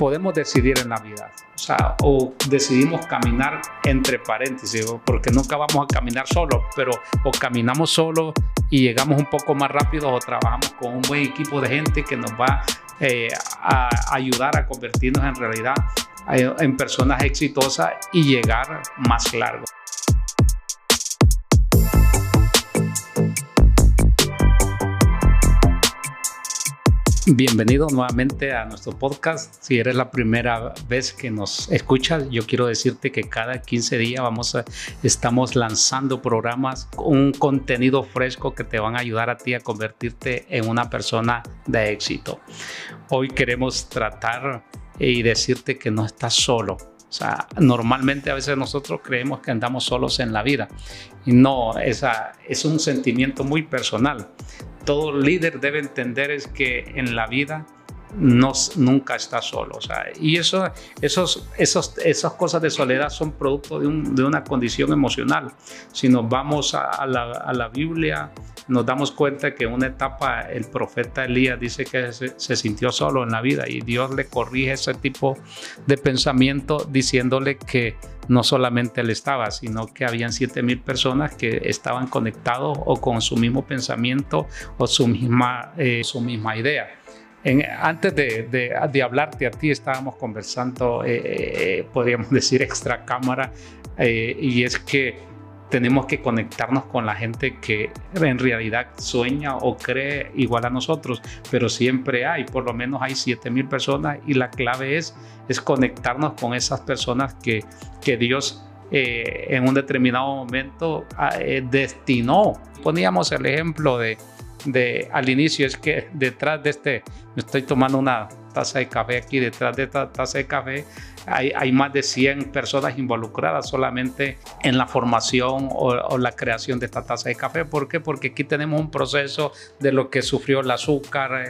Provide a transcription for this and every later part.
podemos decidir en la vida. O decidimos caminar entre paréntesis, porque nunca vamos a caminar solo, pero o caminamos solo y llegamos un poco más rápido o trabajamos con un buen equipo de gente que nos va eh, a ayudar a convertirnos en realidad eh, en personas exitosas y llegar más largo. Bienvenido nuevamente a nuestro podcast. Si eres la primera vez que nos escuchas, yo quiero decirte que cada 15 días vamos a, estamos lanzando programas, un contenido fresco que te van a ayudar a ti a convertirte en una persona de éxito. Hoy queremos tratar y decirte que no estás solo. O sea, normalmente a veces nosotros creemos que andamos solos en la vida. Y no, esa es un sentimiento muy personal todo líder debe entender es que en la vida nunca está solo. O sea, y eso, esos, esos, esas cosas de soledad son producto de, una condición emocional. Si nos vamos a, la, Biblia, nos damos cuenta que en una etapa el profeta Elías dice que se, sintió solo en la vida y Dios le corrige ese tipo de pensamiento diciéndole que no solamente él estaba, sino que habían siete mil personas que estaban conectados o con su mismo pensamiento o su misma, eh, su misma idea. Antes de, de, hablarte a ti, estábamos conversando, eh, eh, podríamos decir, extra cámara, y es que tenemos que conectarnos con la gente que en realidad sueña o cree igual a nosotros, pero siempre hay, por lo menos hay 7000 personas y la clave es, es conectarnos con esas personas que, que Dios eh, en un determinado momento ah, eh, destinó. Poníamos el ejemplo de, de al inicio, es que detrás de este, me estoy tomando una taza de café aquí, detrás de esta taza de café hay, más de 100 personas involucradas solamente en la formación o, la creación de esta taza de café. ¿Por qué? Porque aquí tenemos un proceso de lo que sufrió el azúcar,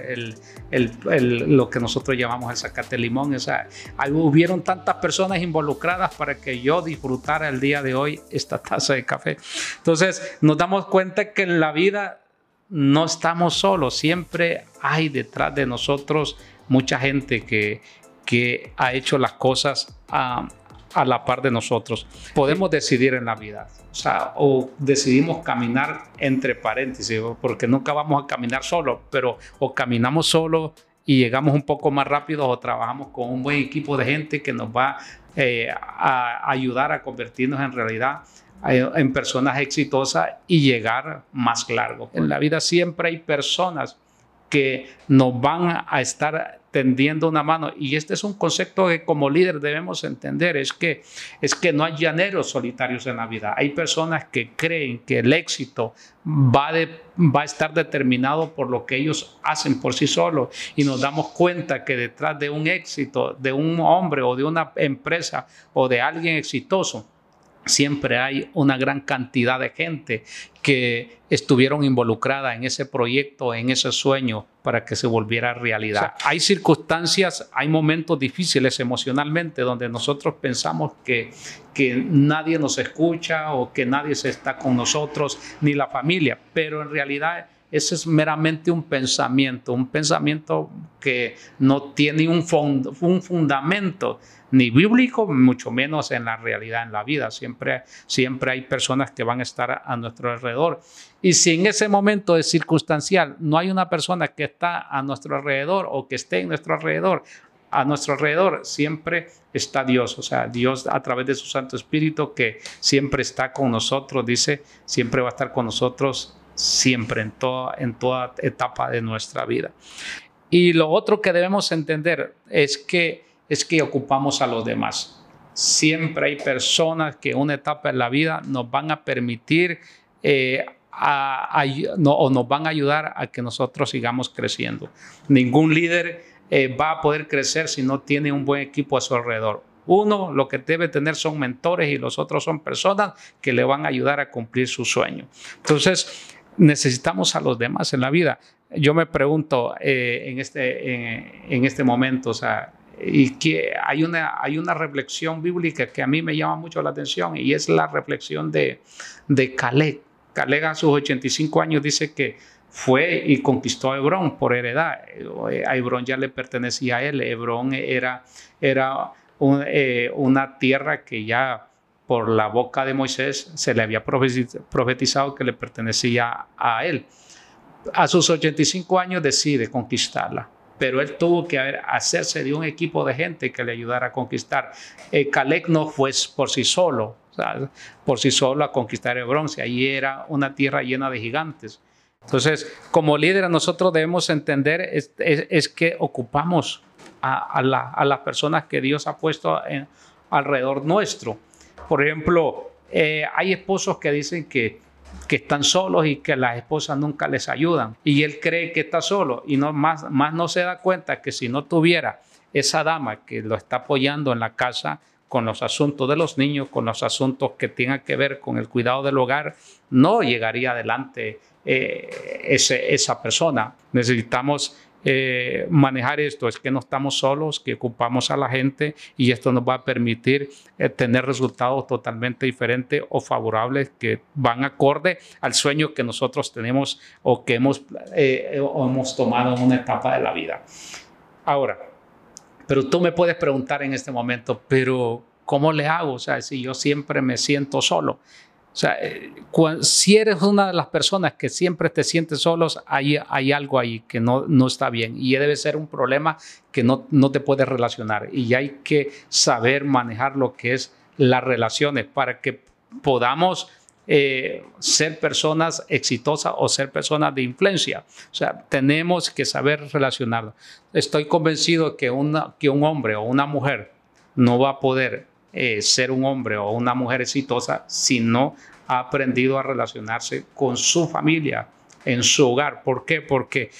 lo que nosotros llamamos el zacate limón. O sea, hubieron tantas personas involucradas para que yo disfrutara el día de hoy esta taza de café. Entonces, nos damos cuenta que en la vida no estamos solos, siempre hay detrás de nosotros mucha gente que, que ha hecho las cosas a, la par de nosotros. Podemos decidir en la vida, o sea, o decidimos caminar entre paréntesis, porque nunca vamos a caminar solo, pero o caminamos solo y llegamos un poco más rápido o trabajamos con un buen equipo de gente que nos va eh, a ayudar a convertirnos en realidad en personas exitosas y llegar más largo. En la vida siempre hay personas que nos van a estar tendiendo una mano. Y este es un concepto que como líder debemos entender, es que, es que no hay llaneros solitarios en la vida. Hay personas que creen que el éxito va, va a estar determinado por lo que ellos hacen por sí solos. Y nos damos cuenta que detrás de un éxito, de un hombre o de una empresa o de alguien exitoso, siempre hay una gran cantidad de gente que estuvieron involucrada en ese proyecto, en ese sueño para que se volviera realidad. hay circunstancias, hay momentos difíciles emocionalmente donde nosotros pensamos que, que nadie nos escucha o que nadie se está con nosotros, ni la familia, pero en realidad ese es meramente un pensamiento, un pensamiento que no tiene un, un fundamento ni bíblico, mucho menos en la realidad, en la vida. Siempre, siempre hay personas que van a estar a nuestro alrededor. Y si en ese momento es circunstancial, no hay una persona que está a nuestro alrededor o que esté en nuestro alrededor, a nuestro alrededor siempre está Dios, o sea, Dios a través de su Santo Espíritu que siempre está con nosotros, dice, siempre va a estar con nosotros siempre, en toda, en toda etapa de nuestra vida. Y lo otro que debemos entender es que, es que ocupamos a los demás. Siempre hay personas que en una etapa de la vida nos van a permitir eh, o nos van a ayudar a que nosotros sigamos creciendo. Ningún líder eh, va a poder crecer si no tiene un buen equipo a su alrededor. Uno lo que debe tener son mentores y los otros son personas que le van a ayudar a cumplir su sueño. Entonces, necesitamos a los demás en la vida. Yo me pregunto eh, en, este, en, este momento, o sea, y que hay una, hay una reflexión bíblica que a mí me llama mucho la atención y es la reflexión de, de Caleb. Caleb a sus 85 años dice que fue y conquistó a Hebrón por heredad. A Hebrón ya le pertenecía a él. Hebrón era, era eh, una tierra que ya por la boca de Moisés se le había profetizado que le pertenecía a él. A sus 85 años decide conquistarla, pero él tuvo que hacerse de un equipo de gente que le ayudara a conquistar. Eh, Calec no fue por sí solo, por sí solo a conquistar el bronce, allí era una tierra llena de gigantes. Entonces, como líderes nosotros debemos entender es, que ocupamos a, las personas que Dios ha puesto alrededor nuestro. Por ejemplo, eh, hay esposos que dicen que, que están solos y que las esposas nunca les ayudan. Y él cree que está solo y no, más, más no se da cuenta que si no tuviera esa dama que lo está apoyando en la casa, con los asuntos de los niños, con los asuntos que tengan que ver con el cuidado del hogar, no llegaría adelante eh, esa persona. Necesitamos eh, manejar esto, es que no estamos solos, que ocupamos a la gente y esto nos va a permitir eh, tener resultados totalmente diferentes o favorables que van acorde al sueño que nosotros tenemos o que hemos, eh, hemos tomado en una etapa de la vida. Ahora, pero tú me puedes preguntar en este momento, pero ¿cómo le hago? O sea, si yo siempre me siento solo. O sea, eh, si eres una de las personas que siempre te sientes solos, hay, hay algo ahí que no, no está bien y debe ser un problema que no, no te puedes relacionar y hay que saber manejar lo que es las relaciones para que podamos eh, ser personas exitosas o ser personas de influencia. O sea, tenemos que saber relacionarlo. Estoy convencido que, una, que un hombre o una mujer no va a poder eh, ser un hombre o una mujer exitosa si no ha aprendido a relacionarse con su familia, en su hogar. ¿Por qué? Porque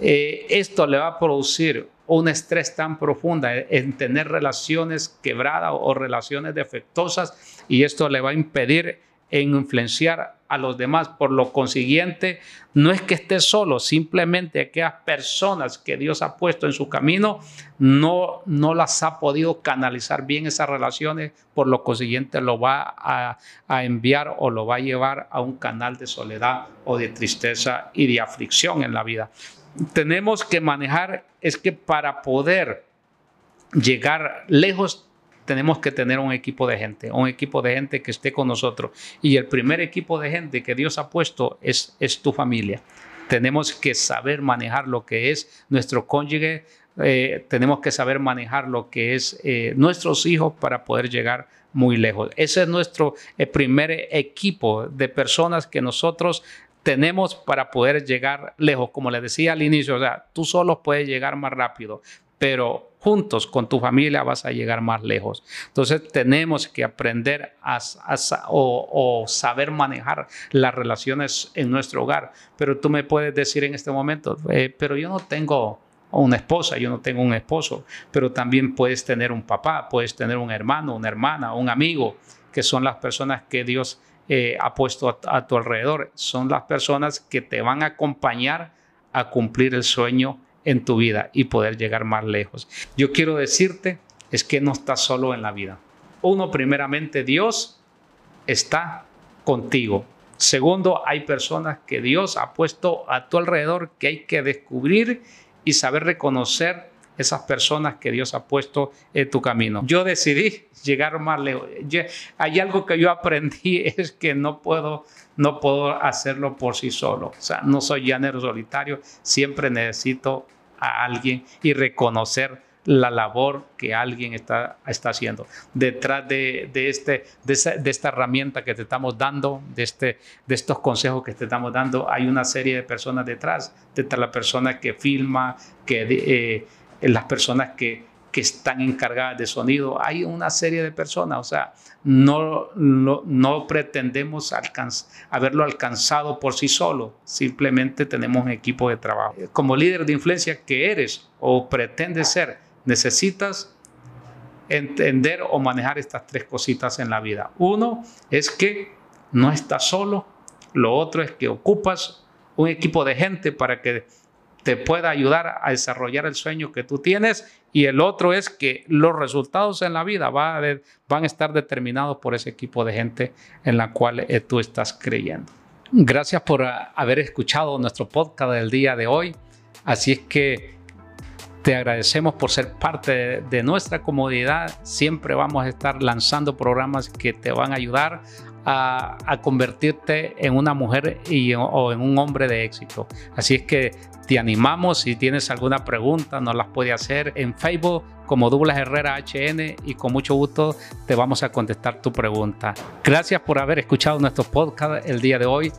eh, esto le va a producir un estrés tan profundo en tener relaciones quebradas o relaciones defectuosas y esto le va a impedir en influenciar a los demás. Por lo consiguiente, no es que esté solo, simplemente aquellas personas que Dios ha puesto en su camino no, no las ha podido canalizar bien esas relaciones, por lo consiguiente lo va a, a enviar o lo va a llevar a un canal de soledad o de tristeza y de aflicción en la vida. Tenemos que manejar, es que para poder llegar lejos tenemos que tener un equipo de gente, un equipo de gente que esté con nosotros. Y el primer equipo de gente que Dios ha puesto es, tu familia. Tenemos que saber manejar lo que es nuestro cónyuge, eh, tenemos que saber manejar lo que es eh, nuestros hijos para poder llegar muy lejos. Ese es nuestro eh, primer equipo de personas que nosotros tenemos para poder llegar lejos. Como les decía al inicio, o sea, tú solo puedes llegar más rápido, pero juntos con tu familia vas a llegar más lejos. Entonces tenemos que aprender a, o, saber manejar las relaciones en nuestro hogar. Pero tú me puedes decir en este momento, eh, pero yo no tengo una esposa, yo no tengo un esposo, pero también puedes tener un papá, puedes tener un hermano, una hermana, un amigo, que son las personas que Dios eh, ha puesto a tu alrededor. Son las personas que te van a acompañar a cumplir el sueño en tu vida y poder llegar más lejos. Yo quiero decirte es que no estás solo en la vida. Uno, primeramente, Dios está contigo. Segundo, hay personas que Dios ha puesto a tu alrededor que hay que descubrir y saber reconocer esas personas que Dios ha puesto en tu camino. Yo decidí llegar más lejos. hay algo que yo aprendí es que no puedo no puedo hacerlo por sí solo. O sea, no soy llanero solitario, siempre necesito a alguien y reconocer la labor que alguien está, está haciendo. Detrás de, de este, de, esta herramienta que te estamos dando, de, este, de estos consejos que te estamos dando, hay una serie de personas detrás. Detrás la persona que filma, que, eh, las personas que, que están encargadas de sonido. Hay una serie de personas, o sea, no, no, pretendemos haberlo alcanzado por sí solo, simplemente tenemos un equipo de trabajo. Como líder de influencia que eres o pretendes ser, necesitas entender o manejar estas tres cositas en la vida. Uno es que no estás solo, lo otro es que ocupas un equipo de gente para que te pueda ayudar a desarrollar el sueño que tú tienes y el otro es que los resultados en la vida van a estar determinados por ese equipo de gente en la cual eh, tú estás creyendo. Gracias por haber escuchado nuestro podcast del día de hoy. Así es que te agradecemos por ser parte de nuestra comodidad. Siempre vamos a estar lanzando programas que te van a ayudar a, convertirte en una mujer y, o en un hombre de éxito. Así es que te animamos. Si tienes alguna pregunta, nos las puede hacer en Facebook como Douglas Herrera HN y con mucho gusto te vamos a contestar tu pregunta. Gracias por haber escuchado nuestro podcast el día de hoy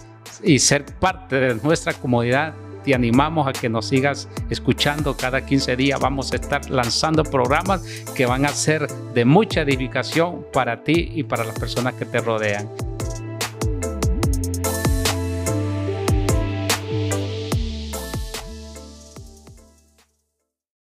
y ser parte de nuestra comunidad te animamos a que nos sigas escuchando cada 15 días. Vamos a estar lanzando programas que van a ser de mucha edificación para ti y para las personas que te rodean.